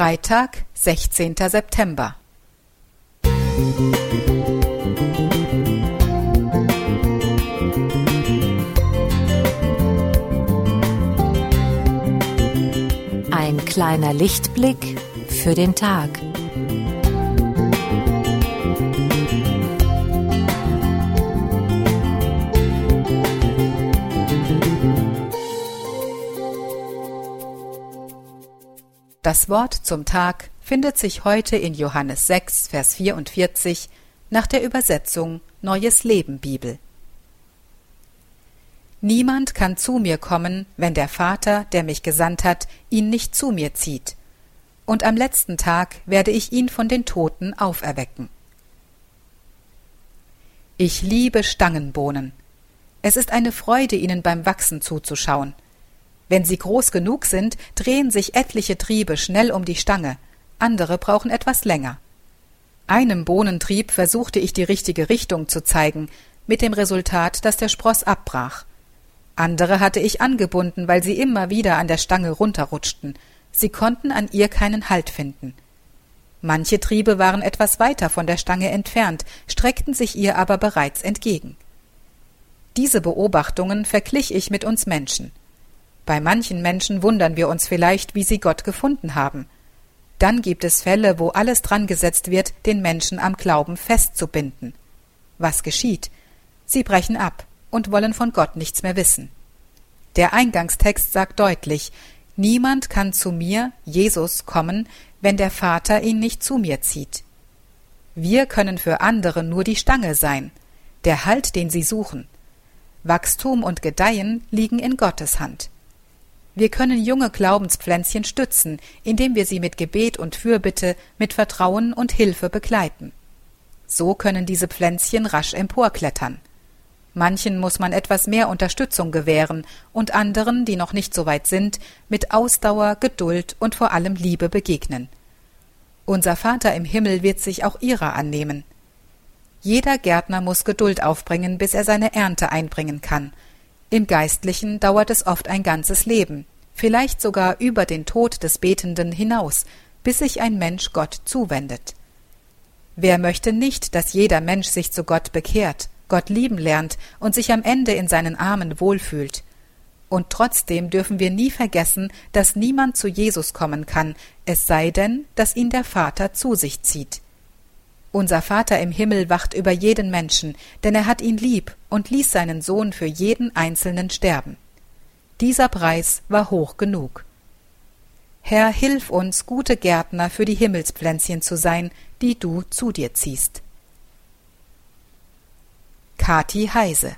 Freitag, 16. September. Ein kleiner Lichtblick für den Tag. Das Wort zum Tag findet sich heute in Johannes 6, Vers 44 nach der Übersetzung Neues Leben Bibel. Niemand kann zu mir kommen, wenn der Vater, der mich gesandt hat, ihn nicht zu mir zieht. Und am letzten Tag werde ich ihn von den Toten auferwecken. Ich liebe Stangenbohnen. Es ist eine Freude, ihnen beim Wachsen zuzuschauen. Wenn sie groß genug sind, drehen sich etliche Triebe schnell um die Stange, andere brauchen etwas länger. Einem Bohnentrieb versuchte ich die richtige Richtung zu zeigen, mit dem Resultat, dass der Spross abbrach. Andere hatte ich angebunden, weil sie immer wieder an der Stange runterrutschten. Sie konnten an ihr keinen Halt finden. Manche Triebe waren etwas weiter von der Stange entfernt, streckten sich ihr aber bereits entgegen. Diese Beobachtungen verglich ich mit uns Menschen. Bei manchen Menschen wundern wir uns vielleicht, wie sie Gott gefunden haben. Dann gibt es Fälle, wo alles dran gesetzt wird, den Menschen am Glauben festzubinden. Was geschieht? Sie brechen ab und wollen von Gott nichts mehr wissen. Der Eingangstext sagt deutlich, niemand kann zu mir, Jesus, kommen, wenn der Vater ihn nicht zu mir zieht. Wir können für andere nur die Stange sein, der Halt, den sie suchen. Wachstum und Gedeihen liegen in Gottes Hand. Wir können junge Glaubenspflänzchen stützen, indem wir sie mit Gebet und Fürbitte, mit Vertrauen und Hilfe begleiten. So können diese Pflänzchen rasch emporklettern. Manchen muss man etwas mehr Unterstützung gewähren und anderen, die noch nicht so weit sind, mit Ausdauer, Geduld und vor allem Liebe begegnen. Unser Vater im Himmel wird sich auch ihrer annehmen. Jeder Gärtner muss Geduld aufbringen, bis er seine Ernte einbringen kann, im Geistlichen dauert es oft ein ganzes Leben, vielleicht sogar über den Tod des Betenden hinaus, bis sich ein Mensch Gott zuwendet. Wer möchte nicht, dass jeder Mensch sich zu Gott bekehrt, Gott lieben lernt und sich am Ende in seinen Armen wohlfühlt? Und trotzdem dürfen wir nie vergessen, dass niemand zu Jesus kommen kann, es sei denn, dass ihn der Vater zu sich zieht. Unser Vater im Himmel wacht über jeden Menschen, denn er hat ihn lieb und ließ seinen Sohn für jeden Einzelnen sterben. Dieser Preis war hoch genug. Herr, hilf uns, gute Gärtner für die Himmelspflänzchen zu sein, die du zu dir ziehst. Kati Heise